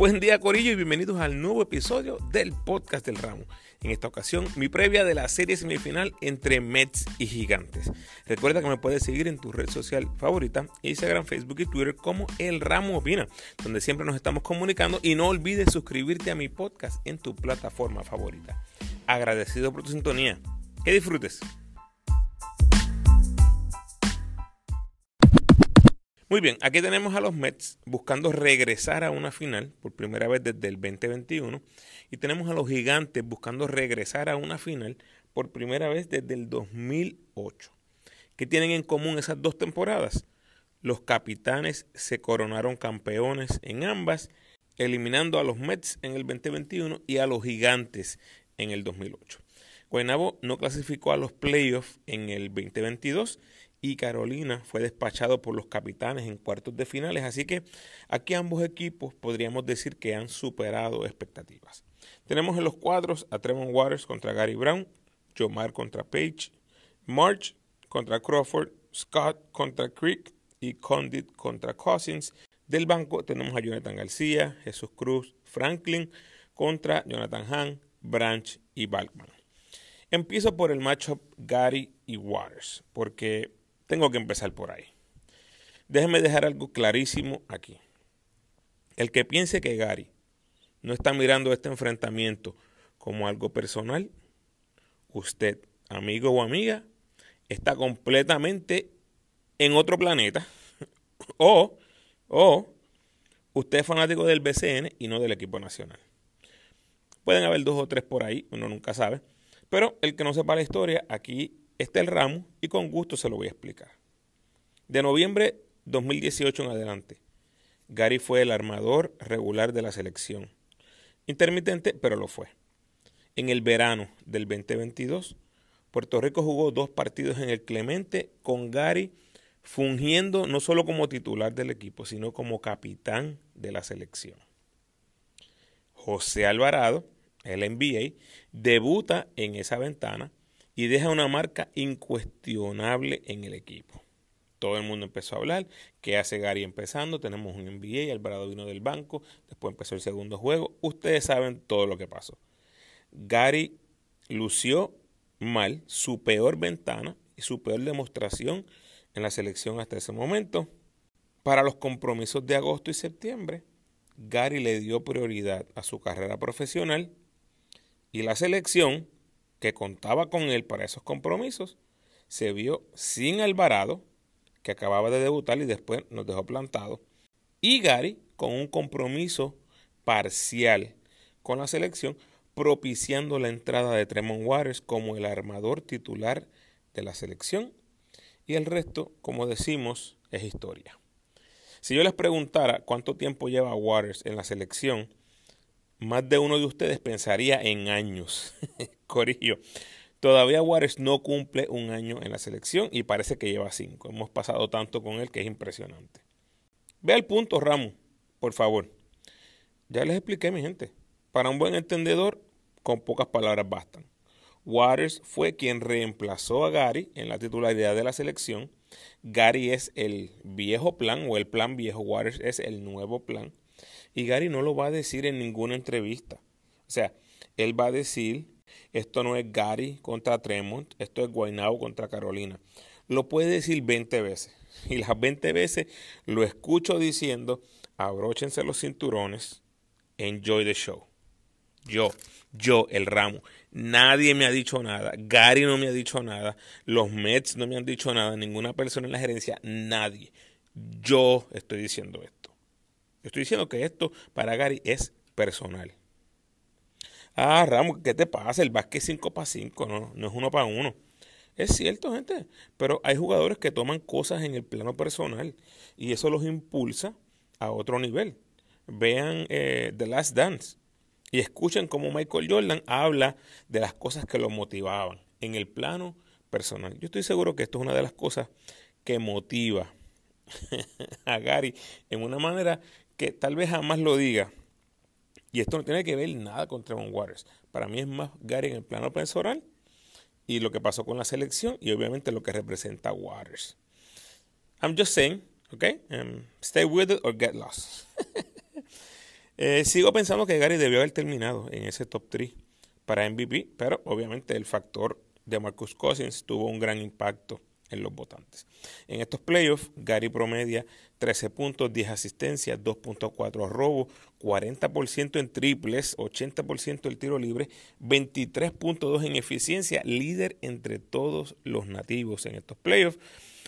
Buen día Corillo y bienvenidos al nuevo episodio del podcast del ramo. En esta ocasión, mi previa de la serie semifinal entre Mets y Gigantes. Recuerda que me puedes seguir en tu red social favorita, Instagram, Facebook y Twitter como El Ramo Opina, donde siempre nos estamos comunicando y no olvides suscribirte a mi podcast en tu plataforma favorita. Agradecido por tu sintonía. Que disfrutes. Muy bien, aquí tenemos a los Mets buscando regresar a una final por primera vez desde el 2021 y tenemos a los Gigantes buscando regresar a una final por primera vez desde el 2008. ¿Qué tienen en común esas dos temporadas? Los capitanes se coronaron campeones en ambas, eliminando a los Mets en el 2021 y a los Gigantes en el 2008. Guaynabo no clasificó a los playoffs en el 2022 y Carolina fue despachado por los capitanes en cuartos de finales, así que aquí ambos equipos podríamos decir que han superado expectativas. Tenemos en los cuadros a Tremont Waters contra Gary Brown, Jomar contra Page, March contra Crawford, Scott contra Creek y Condit contra Cousins. Del banco tenemos a Jonathan García, Jesús Cruz, Franklin contra Jonathan Hahn, Branch y Balkman. Empiezo por el matchup Gary y Waters, porque tengo que empezar por ahí. Déjeme dejar algo clarísimo aquí. El que piense que Gary no está mirando este enfrentamiento como algo personal, usted, amigo o amiga, está completamente en otro planeta. o, o, usted es fanático del BCN y no del equipo nacional. Pueden haber dos o tres por ahí, uno nunca sabe. Pero el que no sepa la historia, aquí está el ramo y con gusto se lo voy a explicar. De noviembre 2018 en adelante, Gary fue el armador regular de la selección. Intermitente, pero lo fue. En el verano del 2022, Puerto Rico jugó dos partidos en el Clemente con Gary fungiendo no solo como titular del equipo, sino como capitán de la selección. José Alvarado, el NBA, debuta en esa ventana y deja una marca incuestionable en el equipo. Todo el mundo empezó a hablar. ¿Qué hace Gary empezando? Tenemos un NBA, Alvarado vino del banco, después empezó el segundo juego. Ustedes saben todo lo que pasó. Gary lució mal su peor ventana y su peor demostración en la selección hasta ese momento. Para los compromisos de agosto y septiembre, Gary le dio prioridad a su carrera profesional y la selección que contaba con él para esos compromisos, se vio sin Alvarado, que acababa de debutar y después nos dejó plantado, y Gary con un compromiso parcial con la selección, propiciando la entrada de Tremont Waters como el armador titular de la selección, y el resto, como decimos, es historia. Si yo les preguntara cuánto tiempo lleva Waters en la selección, más de uno de ustedes pensaría en años. Corillo. Todavía Juárez no cumple un año en la selección y parece que lleva cinco. Hemos pasado tanto con él que es impresionante. Ve al punto, Ramos, por favor. Ya les expliqué, mi gente. Para un buen entendedor, con pocas palabras bastan. Waters fue quien reemplazó a Gary en la titularidad de la selección. Gary es el viejo plan o el plan viejo. Waters es el nuevo plan. Y Gary no lo va a decir en ninguna entrevista. O sea, él va a decir, esto no es Gary contra Tremont, esto es Guaynabo contra Carolina. Lo puede decir 20 veces. Y las 20 veces lo escucho diciendo, abróchense los cinturones, enjoy the show. Yo, yo, el ramo. Nadie me ha dicho nada. Gary no me ha dicho nada. Los Mets no me han dicho nada. Ninguna persona en la gerencia. Nadie. Yo estoy diciendo esto. Estoy diciendo que esto para Gary es personal. Ah, Ramos, ¿qué te pasa? El básquet es 5 para 5, no, no es uno para uno. Es cierto, gente, pero hay jugadores que toman cosas en el plano personal y eso los impulsa a otro nivel. Vean eh, The Last Dance y escuchen cómo Michael Jordan habla de las cosas que lo motivaban en el plano personal. Yo estoy seguro que esto es una de las cosas que motiva a Gary en una manera que tal vez jamás lo diga. Y esto no tiene que ver nada con Trevon Waters. Para mí es más Gary en el plano personal y lo que pasó con la selección y obviamente lo que representa Waters. I'm just saying, okay? Um, stay with it or get lost. Eh, sigo pensando que Gary debió haber terminado en ese top 3 para MVP, pero obviamente el factor de Marcus Cousins tuvo un gran impacto en los votantes. En estos playoffs, Gary promedia 13 puntos, 10 asistencias, 2.4 robos, 40% en triples, 80% el tiro libre, 23.2 en eficiencia, líder entre todos los nativos en estos playoffs.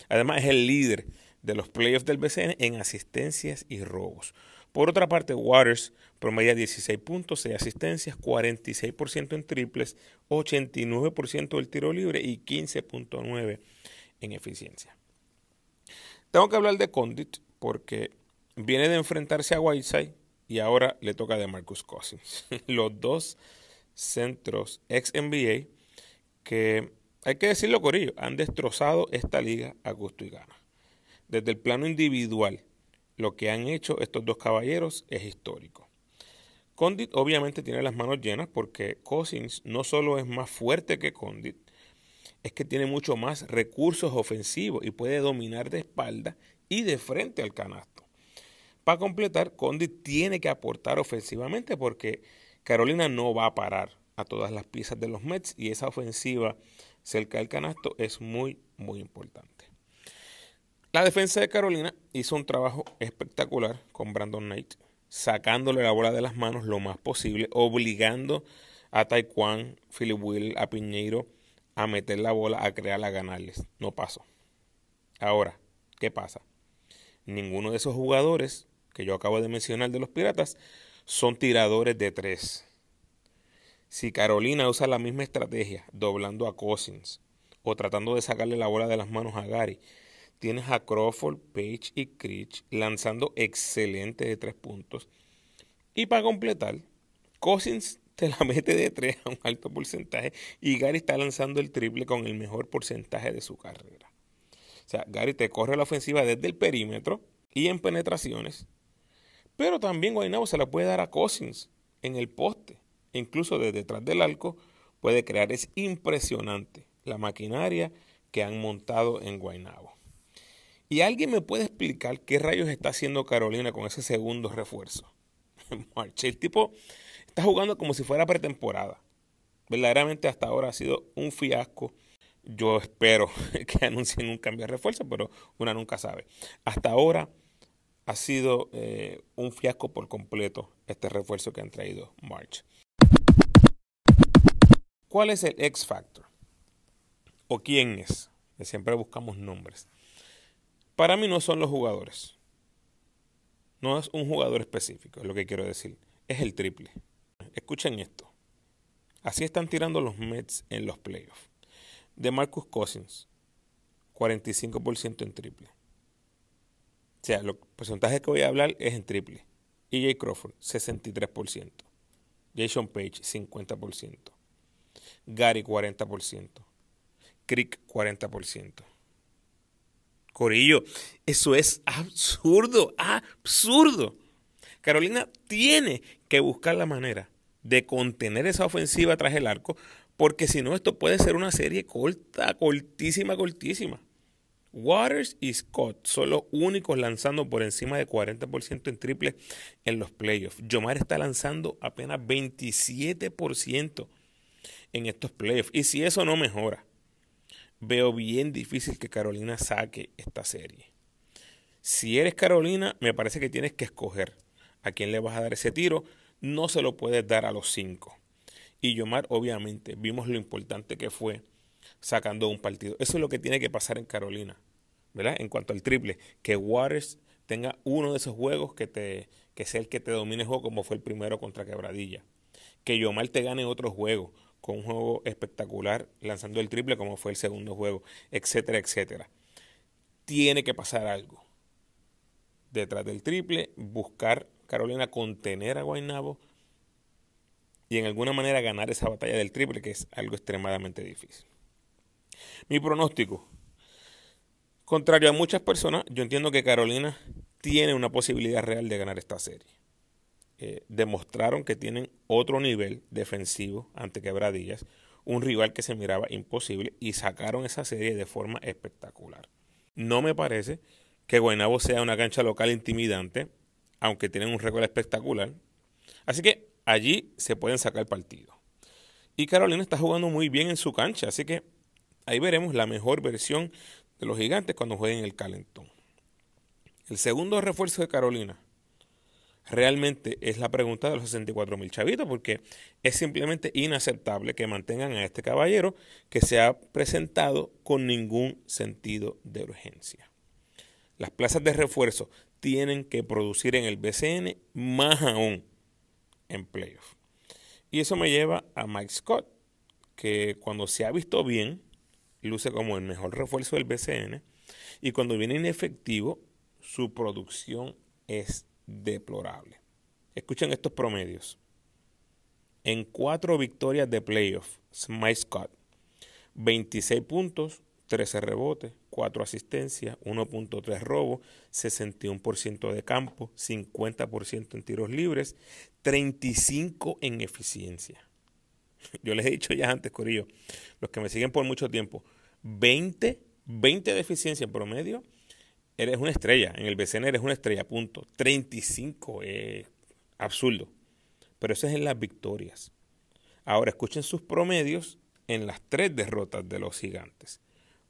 Además es el líder de los playoffs del BCN en asistencias y robos. Por otra parte, Waters promedia 16 puntos, 6 asistencias, 46% en triples, 89% del tiro libre y 15.9 en eficiencia. Tengo que hablar de Condit porque viene de enfrentarse a Whiteside y ahora le toca de Marcus Cousins. Los dos centros ex NBA que, hay que decirlo Corillo, han destrozado esta liga a gusto y gana. Desde el plano individual, lo que han hecho estos dos caballeros es histórico. Condit obviamente tiene las manos llenas porque Cousins no solo es más fuerte que Condit, es que tiene mucho más recursos ofensivos y puede dominar de espalda y de frente al canasto. Para completar, Condit tiene que aportar ofensivamente porque Carolina no va a parar a todas las piezas de los Mets y esa ofensiva cerca del canasto es muy, muy importante. La defensa de Carolina hizo un trabajo espectacular con Brandon Knight, sacándole la bola de las manos lo más posible, obligando a Taekwondo, Philip Will, a Piñeiro a meter la bola, a crearla, a ganarles. No pasó. Ahora, ¿qué pasa? Ninguno de esos jugadores que yo acabo de mencionar de los Piratas son tiradores de tres. Si Carolina usa la misma estrategia, doblando a Cousins o tratando de sacarle la bola de las manos a Gary, tienes a Crawford, Page y Creech lanzando excelente de tres puntos. Y para completar, Cousins te la mete de tres a un alto porcentaje y Gary está lanzando el triple con el mejor porcentaje de su carrera. O sea, Gary te corre la ofensiva desde el perímetro y en penetraciones, pero también Guaynabo se la puede dar a Cousins en el poste, incluso desde detrás del arco puede crear. Es impresionante la maquinaria que han montado en Guaynabo. ¿Y alguien me puede explicar qué rayos está haciendo Carolina con ese segundo refuerzo? El tipo Está jugando como si fuera pretemporada. Verdaderamente hasta ahora ha sido un fiasco. Yo espero que anuncien un cambio de refuerzo, pero una nunca sabe. Hasta ahora ha sido eh, un fiasco por completo este refuerzo que han traído March. ¿Cuál es el X Factor? ¿O quién es? Siempre buscamos nombres. Para mí no son los jugadores. No es un jugador específico, es lo que quiero decir. Es el triple. Escuchen esto. Así están tirando los Mets en los playoffs. De Marcus Cousins, 45% en triple. O sea, los porcentajes que voy a hablar es en triple. EJ Crawford, 63%. Jason Page, 50%. Gary, 40%. Crick, 40%. Corillo, eso es absurdo, absurdo. Carolina tiene que buscar la manera de contener esa ofensiva tras el arco, porque si no, esto puede ser una serie corta, cortísima, cortísima. Waters y Scott son los únicos lanzando por encima de 40% en triple en los playoffs. Yomar está lanzando apenas 27% en estos playoffs. Y si eso no mejora, veo bien difícil que Carolina saque esta serie. Si eres Carolina, me parece que tienes que escoger a quién le vas a dar ese tiro no se lo puedes dar a los cinco. Y Yomar, obviamente, vimos lo importante que fue sacando un partido. Eso es lo que tiene que pasar en Carolina, ¿verdad? En cuanto al triple, que Waters tenga uno de esos juegos que, te, que sea el que te domine el juego, como fue el primero contra Quebradilla. Que Yomar te gane otro juego, con un juego espectacular, lanzando el triple, como fue el segundo juego, etcétera, etcétera. Tiene que pasar algo. Detrás del triple, buscar Carolina contener a Guaynabo y en alguna manera ganar esa batalla del triple, que es algo extremadamente difícil. Mi pronóstico, contrario a muchas personas, yo entiendo que Carolina tiene una posibilidad real de ganar esta serie. Eh, demostraron que tienen otro nivel defensivo ante Quebradillas, un rival que se miraba imposible y sacaron esa serie de forma espectacular. No me parece que Guaynabo sea una cancha local intimidante, aunque tienen un récord espectacular, Así que allí se pueden sacar partido. Y Carolina está jugando muy bien en su cancha, así que ahí veremos la mejor versión de los gigantes cuando jueguen el calentón. El segundo refuerzo de Carolina realmente es la pregunta de los 64 mil chavitos, porque es simplemente inaceptable que mantengan a este caballero que se ha presentado con ningún sentido de urgencia. Las plazas de refuerzo tienen que producir en el BCN más aún en playoff. Y eso me lleva a Mike Scott, que cuando se ha visto bien, luce como el mejor refuerzo del BCN, y cuando viene inefectivo, su producción es deplorable. Escuchen estos promedios. En cuatro victorias de playoff, Mike Scott, 26 puntos, 13 rebotes, 4 asistencias, 1.3 robos, 61% de campo, 50% en tiros libres, 35 en eficiencia. Yo les he dicho ya antes, Corillo, los que me siguen por mucho tiempo, 20, 20 de eficiencia en promedio eres una estrella. En el BCN eres una estrella, punto. 35 es absurdo. Pero eso es en las victorias. Ahora escuchen sus promedios en las tres derrotas de los gigantes.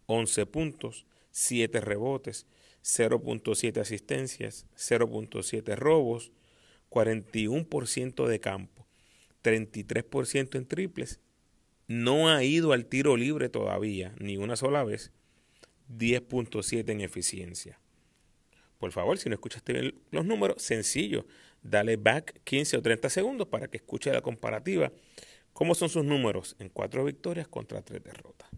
11 puntos, 7 rebotes, 0.7 asistencias, 0.7 robos, 41% de campo, 33% en triples. No ha ido al tiro libre todavía, ni una sola vez 10.7 en eficiencia. Por favor, si no escuchaste los números, sencillo, dale back 15 o 30 segundos para que escuche la comparativa. ¿Cómo son sus números en cuatro victorias contra tres derrotas?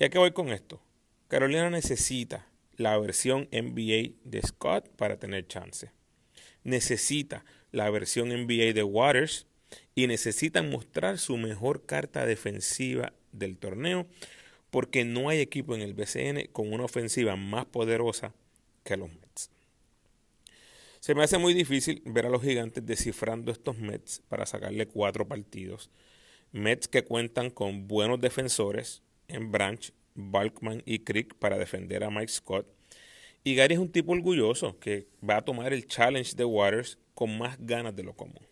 ¿Y a qué voy con esto? Carolina necesita la versión NBA de Scott para tener chance. Necesita la versión NBA de Waters y necesitan mostrar su mejor carta defensiva del torneo porque no hay equipo en el BCN con una ofensiva más poderosa que los Mets. Se me hace muy difícil ver a los gigantes descifrando estos Mets para sacarle cuatro partidos. Mets que cuentan con buenos defensores en Branch, Balkman y Crick para defender a Mike Scott. Y Gary es un tipo orgulloso que va a tomar el challenge de Waters con más ganas de lo común.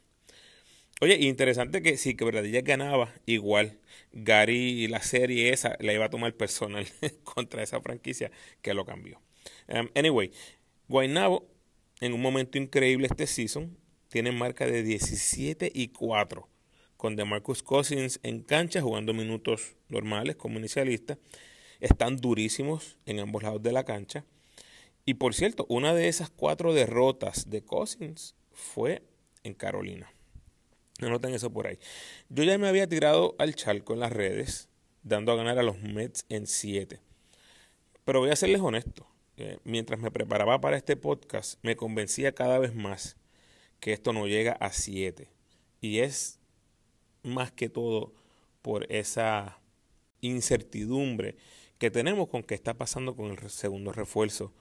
Oye, interesante que si Quebradillas ganaba, igual Gary la serie esa la iba a tomar personal contra esa franquicia que lo cambió. Um, anyway, Guaynabo en un momento increíble este season tiene marca de 17 y 4 con DeMarcus Cousins en cancha jugando minutos normales como inicialista. Están durísimos en ambos lados de la cancha. Y por cierto, una de esas cuatro derrotas de Cousins fue en Carolina. Anoten eso por ahí. Yo ya me había tirado al charco en las redes, dando a ganar a los Mets en 7. Pero voy a serles honesto. Eh, mientras me preparaba para este podcast, me convencía cada vez más que esto no llega a 7. Y es más que todo por esa incertidumbre que tenemos con qué está pasando con el segundo refuerzo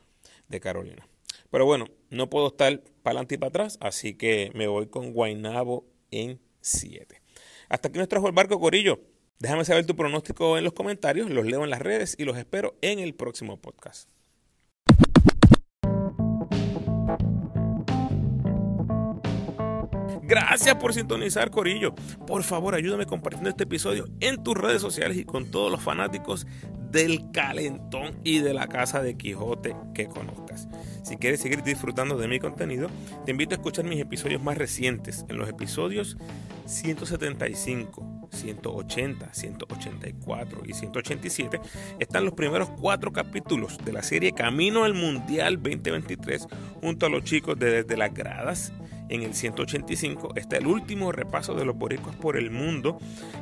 de Carolina. Pero bueno, no puedo estar para adelante y para atrás, así que me voy con Guainabo en 7. Hasta aquí nos trajo el barco Corillo. Déjame saber tu pronóstico en los comentarios, los leo en las redes y los espero en el próximo podcast. Gracias por sintonizar, Corillo. Por favor, ayúdame compartiendo este episodio en tus redes sociales y con todos los fanáticos del calentón y de la casa de Quijote que conozcas. Si quieres seguir disfrutando de mi contenido, te invito a escuchar mis episodios más recientes. En los episodios 175, 180, 184 y 187 están los primeros cuatro capítulos de la serie Camino al Mundial 2023 junto a los chicos de Desde las Gradas en el 185 está el último repaso de los boricuas por el mundo,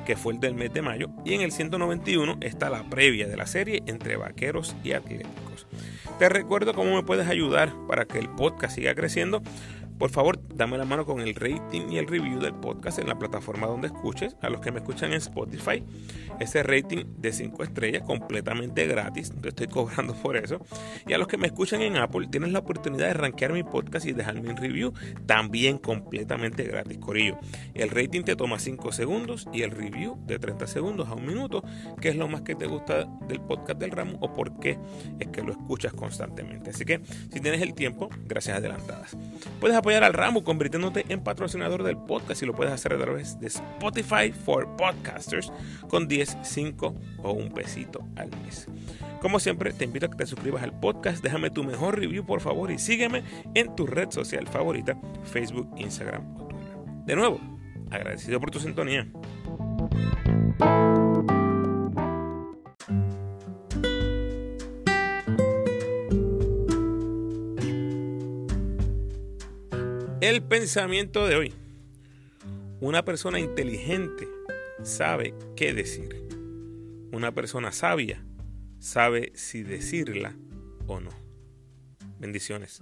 que fue el del mes de mayo. Y en el 191 está la previa de la serie entre vaqueros y atléticos. Te recuerdo cómo me puedes ayudar para que el podcast siga creciendo por favor, dame la mano con el rating y el review del podcast en la plataforma donde escuches. A los que me escuchan en Spotify, ese rating de 5 estrellas completamente gratis, no estoy cobrando por eso. Y a los que me escuchan en Apple, tienes la oportunidad de rankear mi podcast y dejarme un review también completamente gratis, Corillo. El rating te toma 5 segundos y el review de 30 segundos a un minuto, que es lo más que te gusta del podcast del ramo o por qué es que lo escuchas constantemente. Así que si tienes el tiempo, gracias adelantadas. Puedes apoyar al ramo convirtiéndote en patrocinador del podcast y lo puedes hacer a través de Spotify for Podcasters con 10, 5 o un pesito al mes. Como siempre, te invito a que te suscribas al podcast, déjame tu mejor review por favor y sígueme en tu red social favorita, Facebook, Instagram o Twitter. De nuevo, agradecido por tu sintonía. Pensamiento de hoy. Una persona inteligente sabe qué decir. Una persona sabia sabe si decirla o no. Bendiciones.